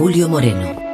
Julio Moreno.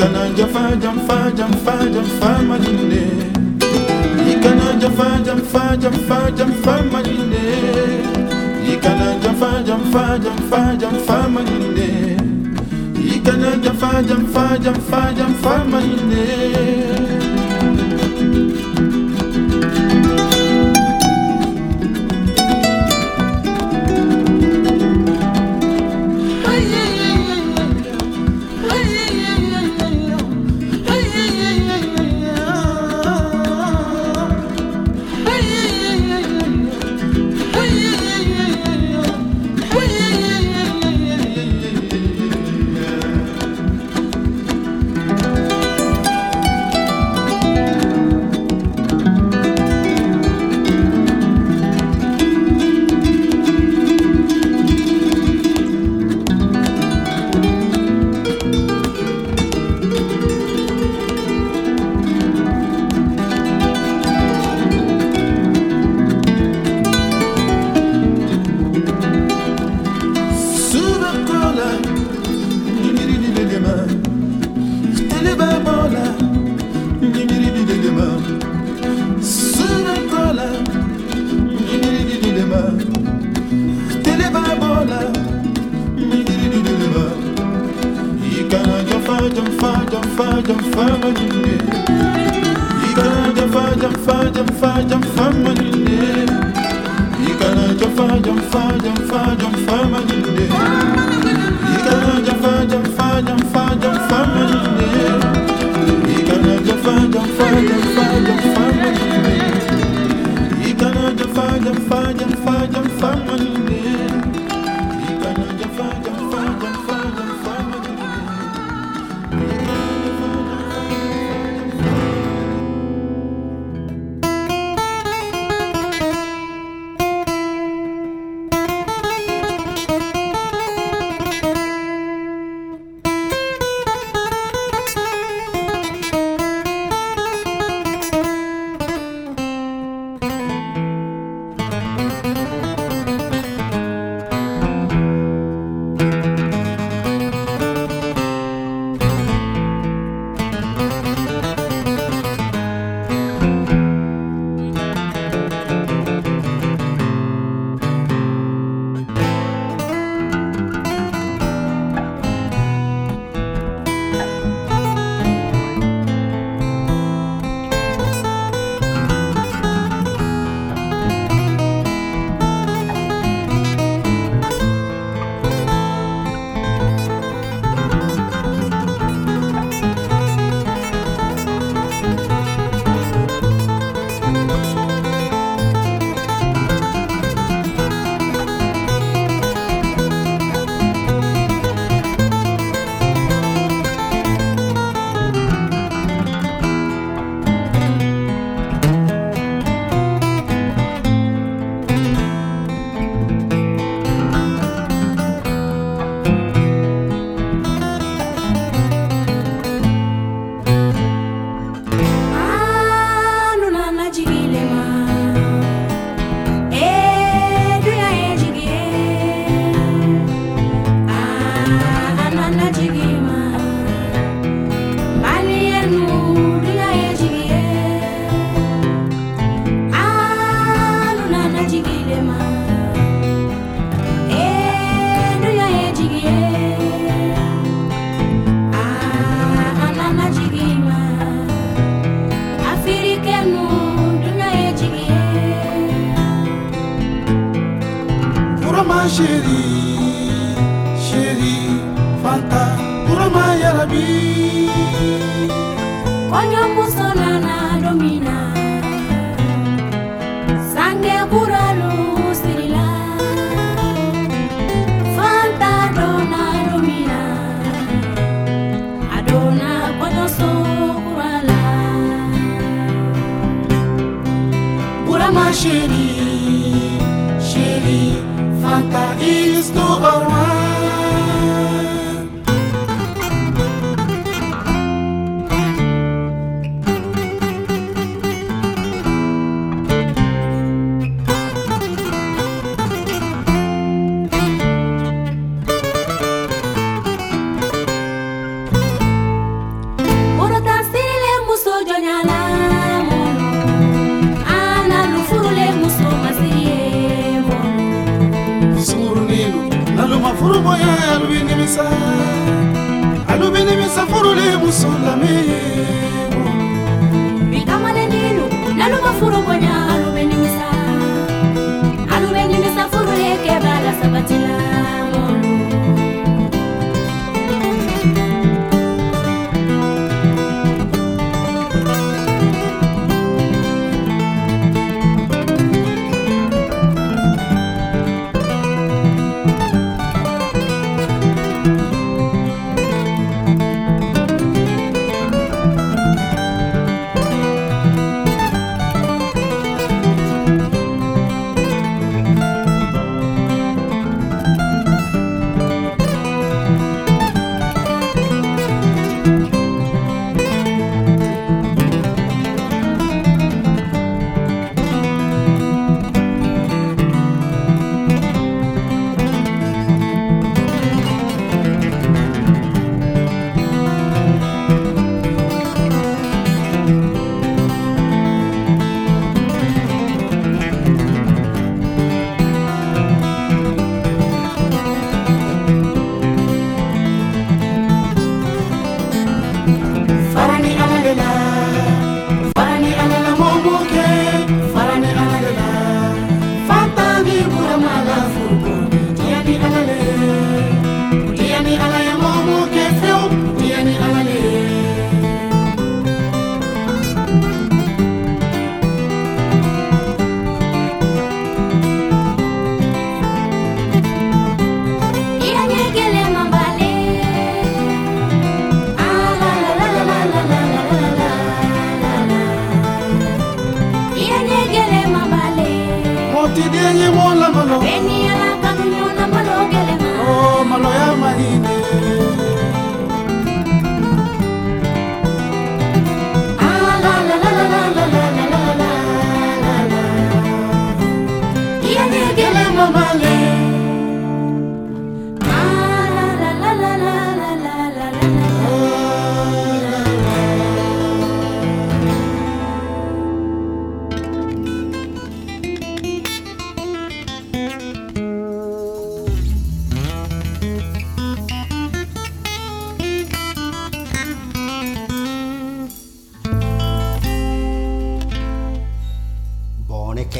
Ikana jafa jamfa jamfa jamfa manine Ikana jafa jamfa jamfa jamfa manine Ikana jafa jamfa jamfa jamfa manine Ikana jafa jamfa jamfa jamfa manine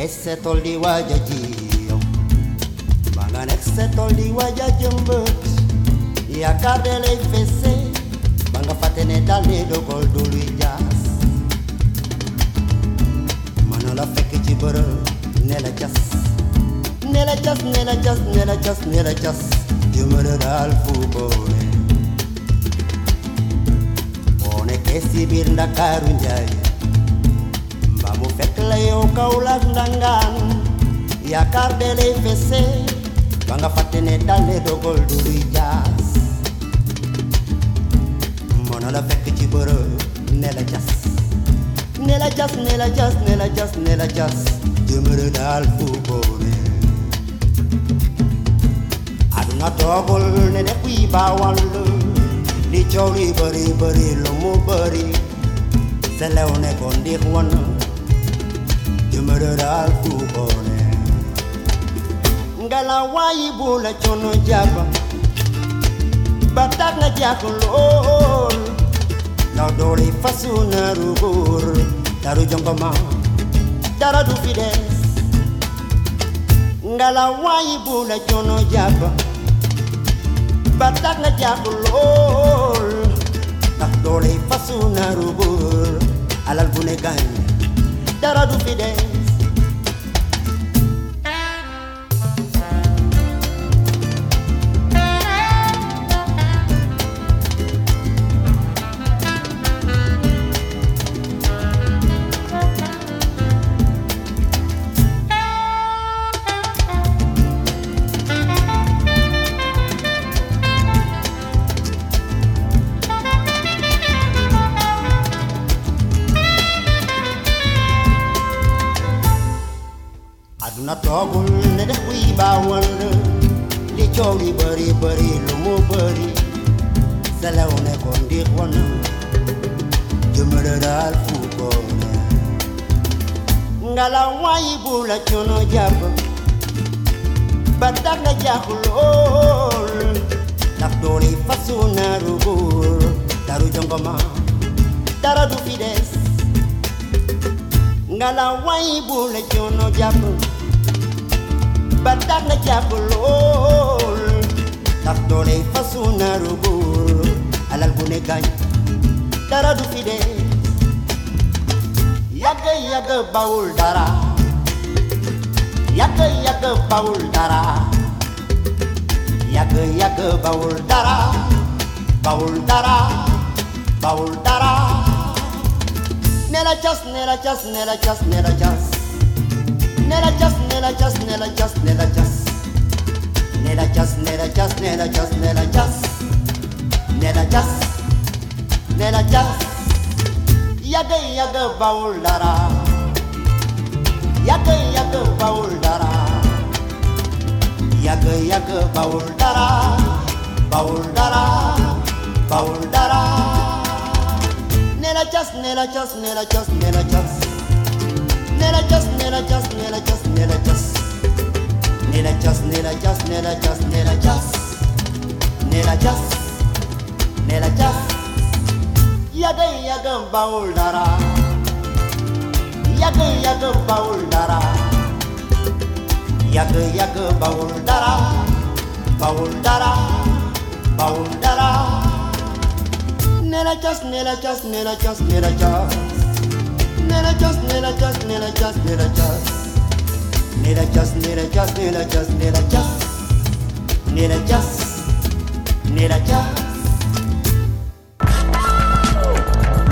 Exceto liwa ya jiyo Balan exceto liwa ya jumbut Ya kadele fese Banga fatene dale do gol do lijas Manola feki jiboro Nela jas Nela jas, nela jas, nela jas, nela jas Jumere dal fubore One kesi bir ndakaru yo kaulak ndangan yakarde le fese banga fatene dalle dogol duri jas mono la fekk ci boro ne la jas ne la jas ne la jas ne la jas ne la jas jëmërë daal fu boone aduna toogul ne def yi baawal li coow li bëri bëri lu mu bëri selew ne ko ndiix wan murderer fubone ngala wayi bula chono jaba batak na jakulol na dori fasuna rubur daru jongoma dara du fides ngala wayi bula chono jaba batak na jakulol na dori fasuna rubur alal gan, dara du fides bal football ngala wayi bula chono jabo badanga jahul nak doni fasuna rubur daru jongoma dara du fides ngala wayi bula chono jabo badanga jahul nak doni fasuna rubur alal dara du यग यग बाउल डरा यग यग बाउल डरा यग यग बाउल डरा बाउल डरा बाउल डरा Nelachas, nelachas, nelachas, nelachas Nelachas, nelachas, nelachas, nelachas Nelachas, nelachas, nelachas, nelachas Nelachas, nelachas ಯಗ ಯಗ ಬೌಳ್ಳರ ಯಗ ಯಗ ಬೌಳ್ಳರ ಯಗ ಯಗ ಬೌಳ್ಳರ ಬೌಳ್ಳರ ಬೌಳ್ಳರ ನೆಲಚಸ್ ನೆಲಚಸ್ ನೆಲಚಸ್ ನೆಲಚಸ್ ನೆಲಚಸ್ ನೆಲಚಸ್ ನೆಲಚಸ್ ನೆಲಚಸ್ ನೆಲಚಸ್ ನೆಲಚಸ್ ನೆಲಚಸ್ ನೆಲಚಸ್ ನೆಲಚಸ್ ನೆಲಚಸ್ यगन यगन बाउल डारा यगन यगन बाउल डारा यगन यगन बाउल डारा बाउल डारा बाउल डारा nelachas nelachas nelachas nelachas nelachas nelachas nelachas nelachas nelachas nelachas nelachas nelachas nelachas nelachas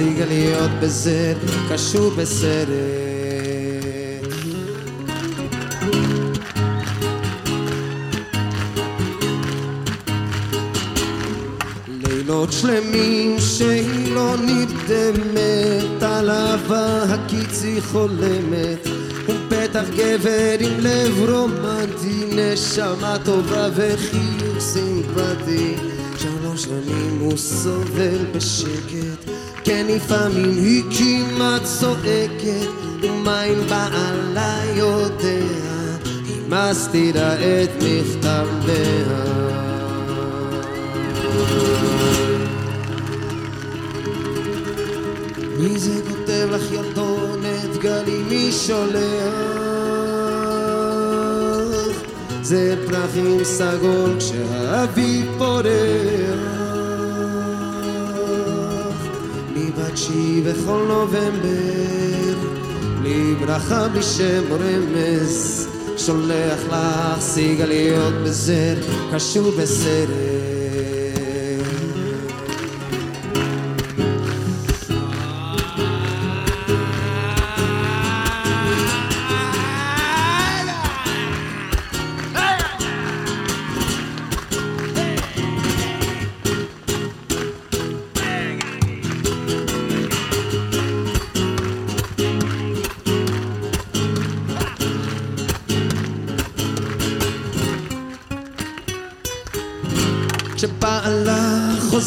להשיג להיות בזד, קשור בסרט. לילות שלמים שהיא לא נרדמת, על אהבה הקיצי חולמת. ובטח גבר עם לב רומנטי, נשמה טובה וחיוך סימפטי. שלוש שנים הוא סובל בשקט כן לפעמים היא כמעט צועקת, ומה אם בעלה יודע, היא מסתירה את מכתביה. מי זה כותב לך ילדונת גלי מי שולח? זה פרחים סגול כשהאביב פורח חודשי בכל נובמבר, בלי ברכה, בלי שם רמז, שולח לך סיגליות בזר, קשור בסרט.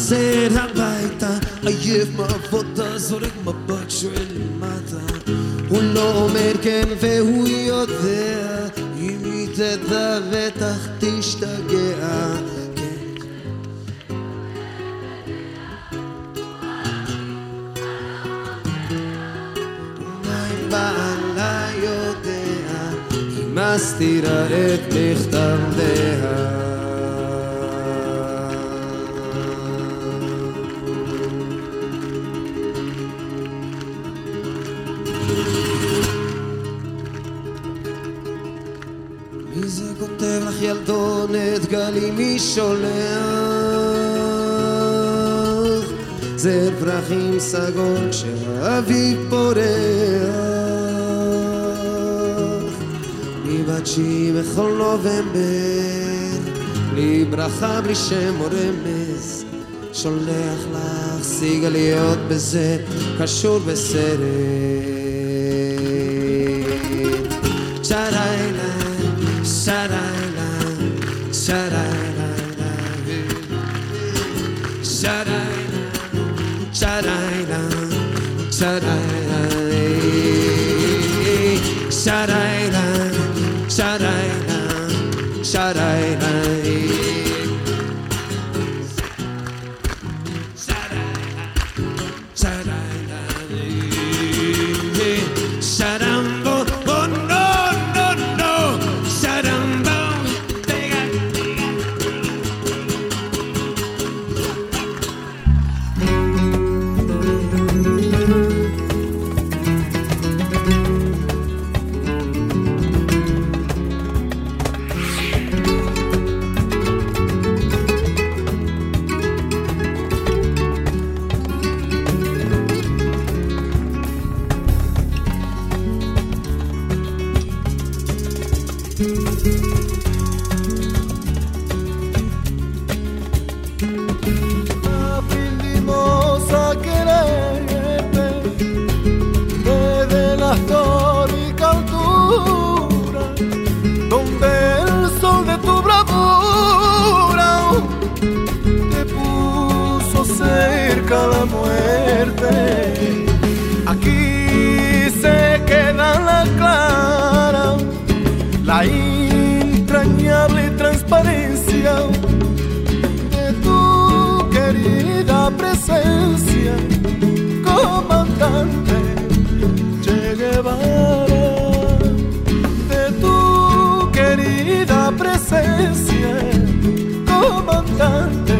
חוזר הביתה, עייף מעבודה, זורק מבט שואל למטה. הוא לא אומר כן והוא יודע, אם היא תדע בטח תשתגע. כן. בעלה יודע, היא מסתירה את מי דגלים מי שולח זר פרחים סגול כשהאביב פורח מבת שיעי בכל נובמבר בלי ברכה בלי שם או רמז שולח לך סיגליות בזה קשור בסרט Sarayla Sarayla Sarayla Sarayla cante Che Guevara, de tu querida presencia, comandante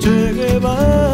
Che Guevara.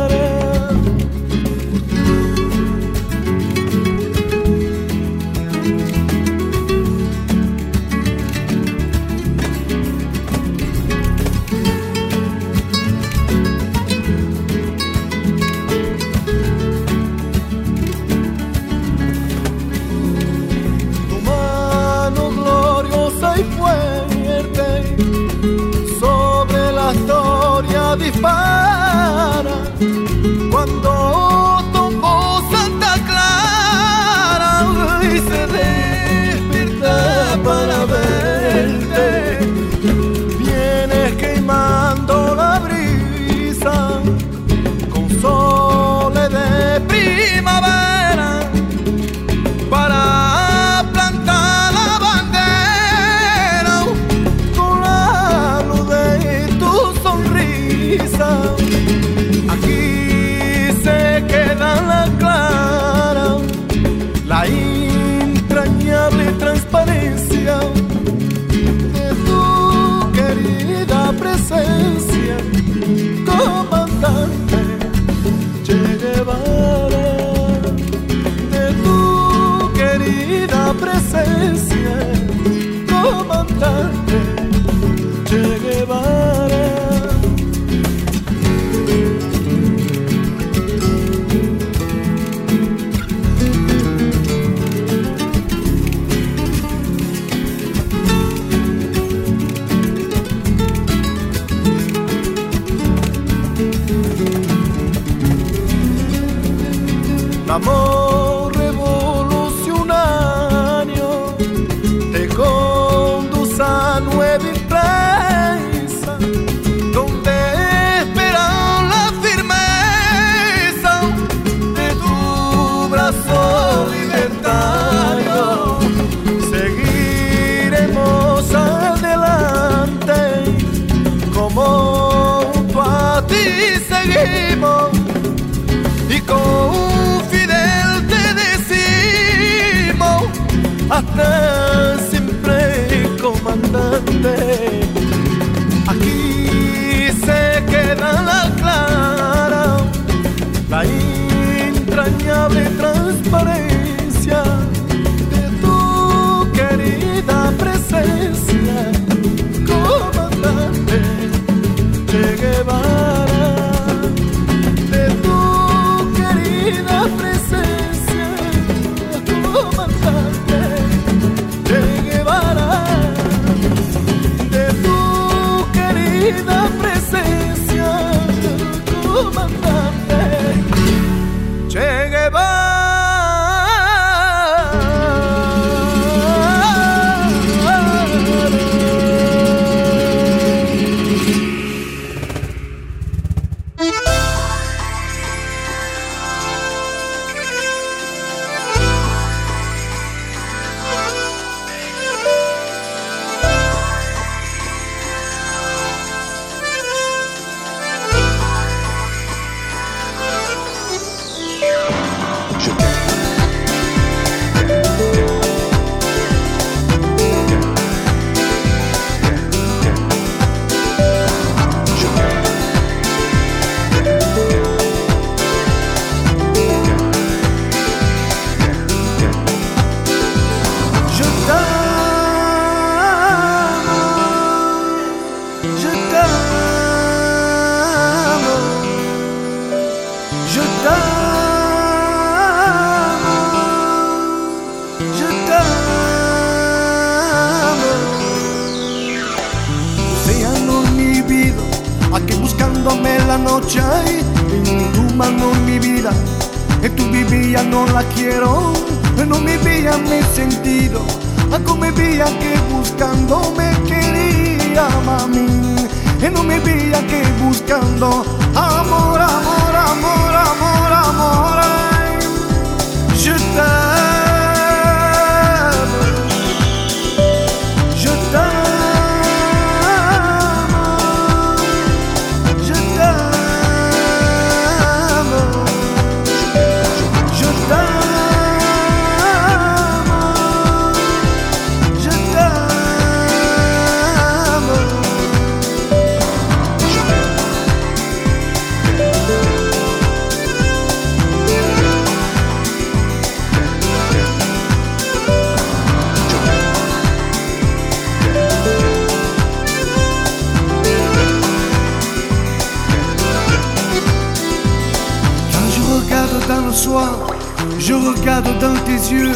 regarde dans tes yeux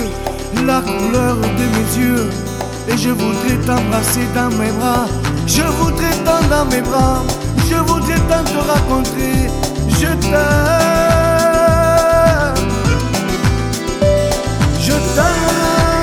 la couleur de mes yeux. Et je voudrais t'embrasser dans mes bras. Je voudrais tant dans mes bras. Je voudrais tant te raconter. Je t'aime. Je t'aime.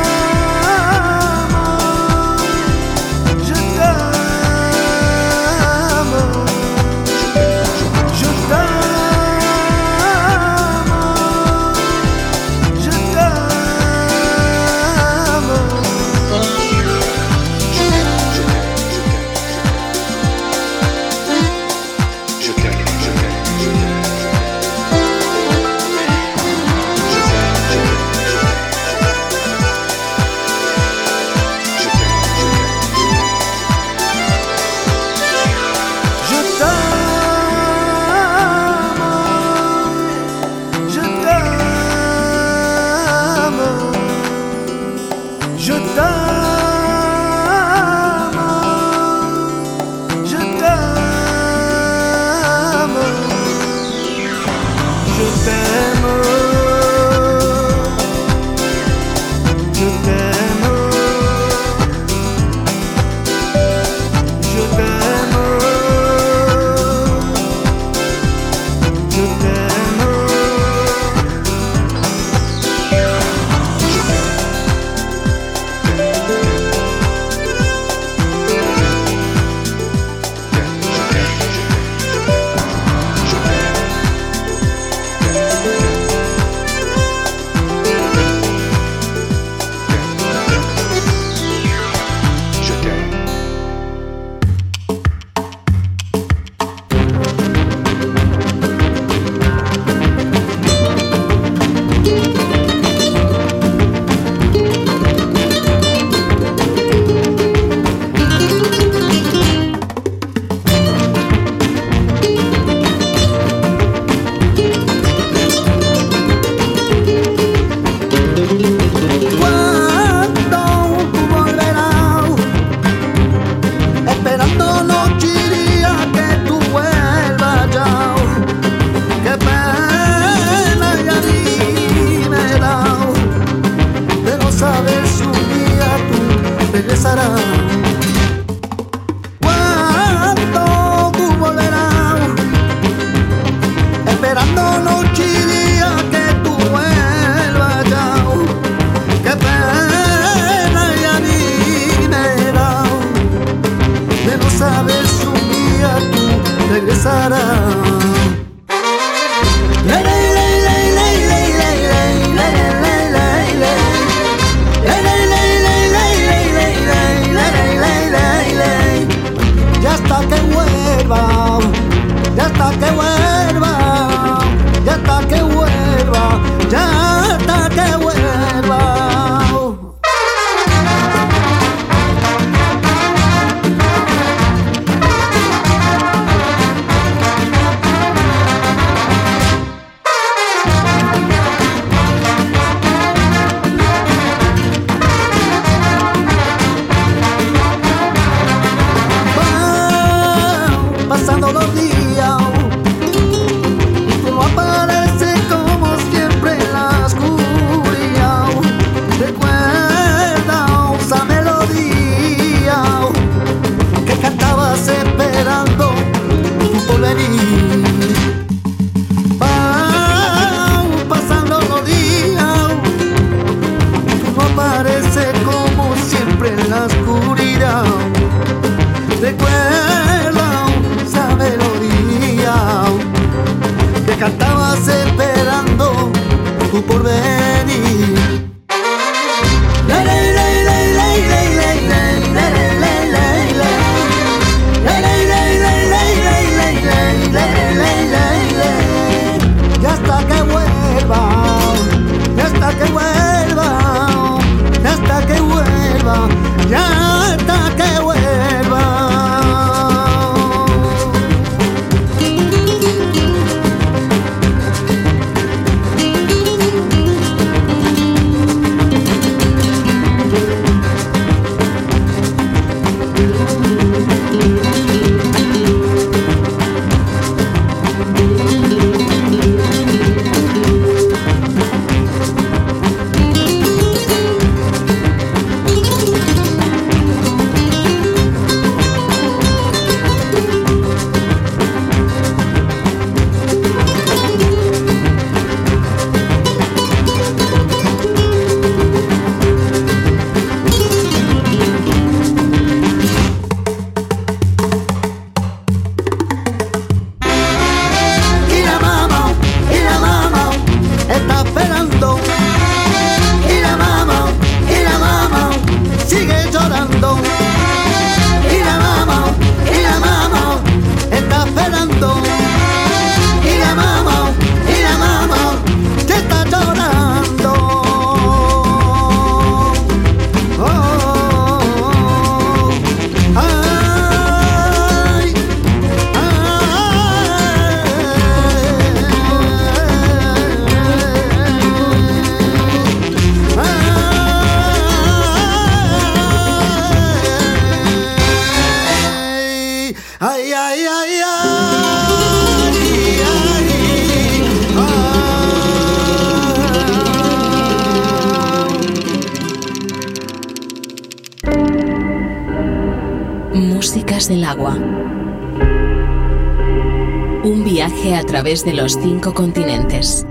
través de los cinco continentes.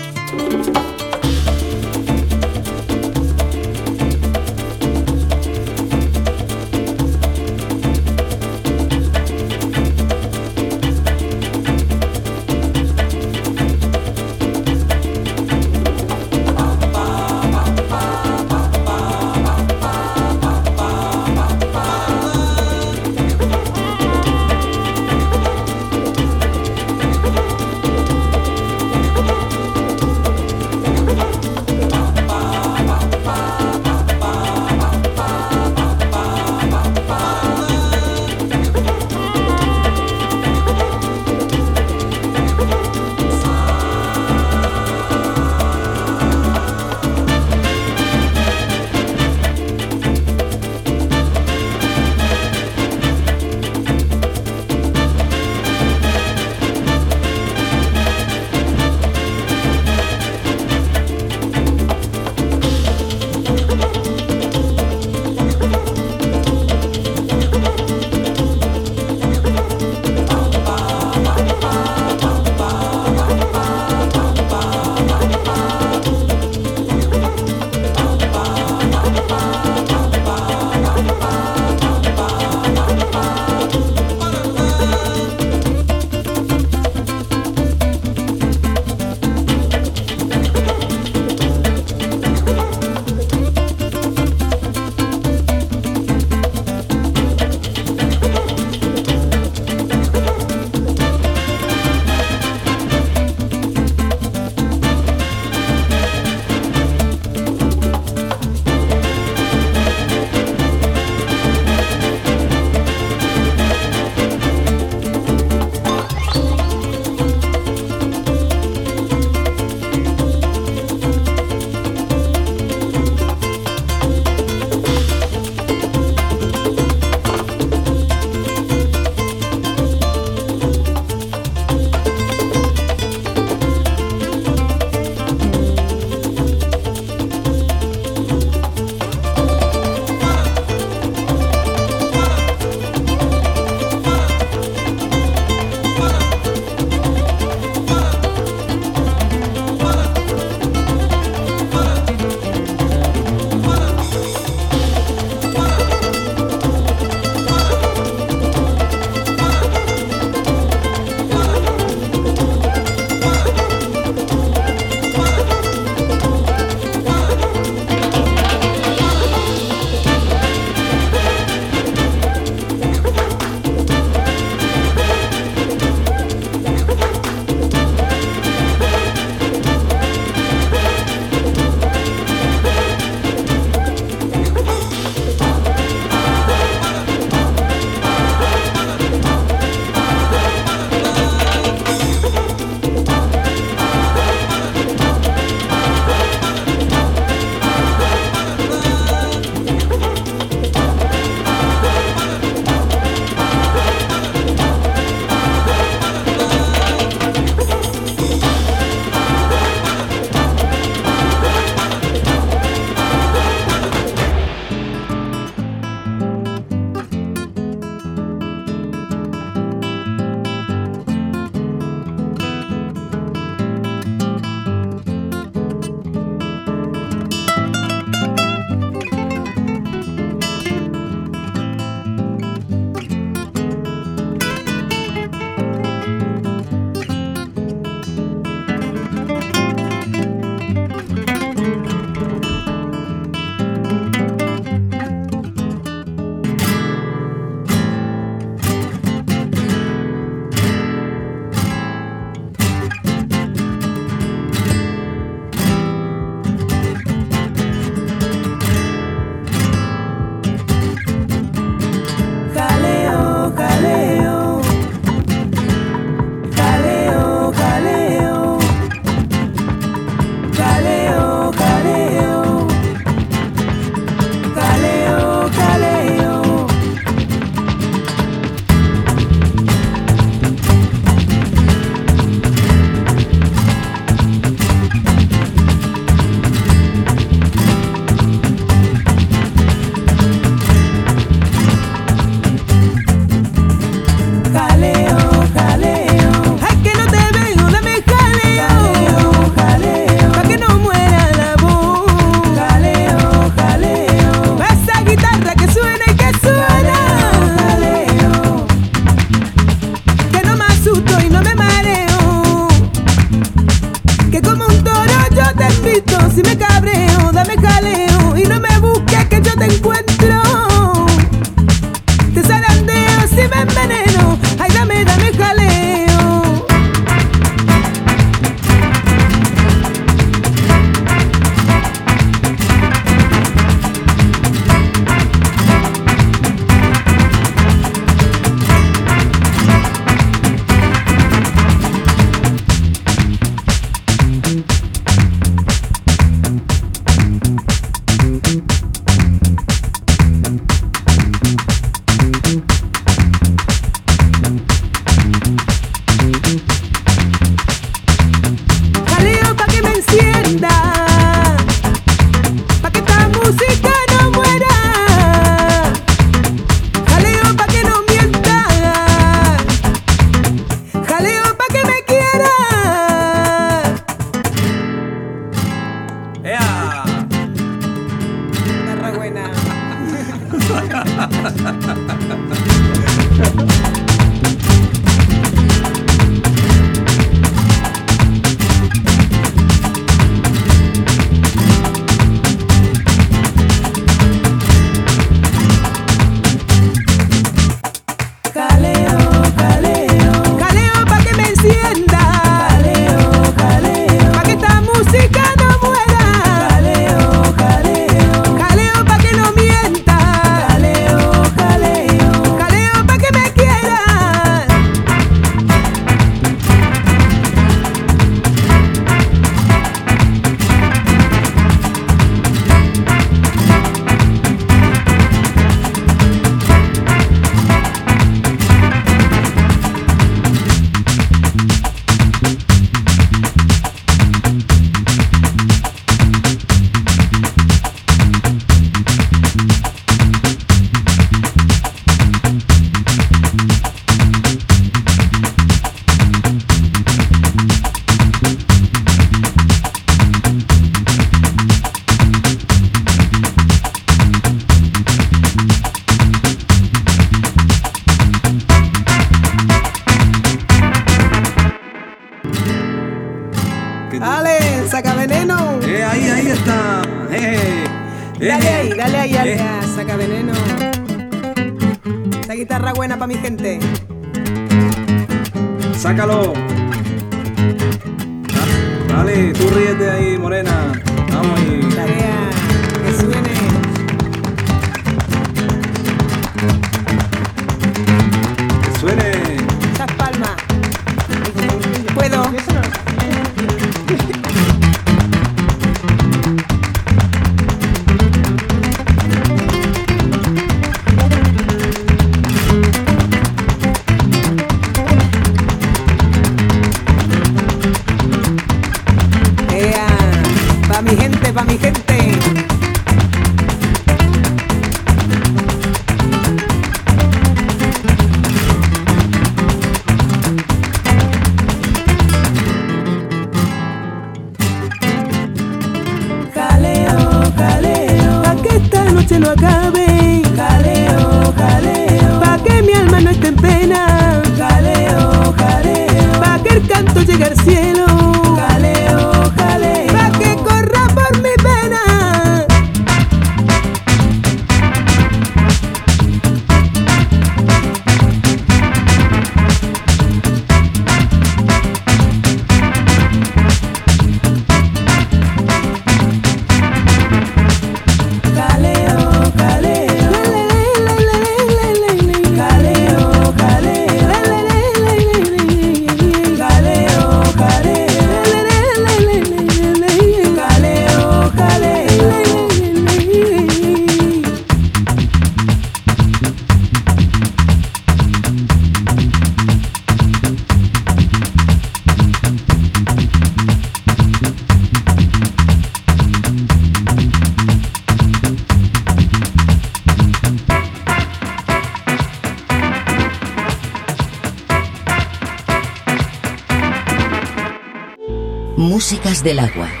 del agua.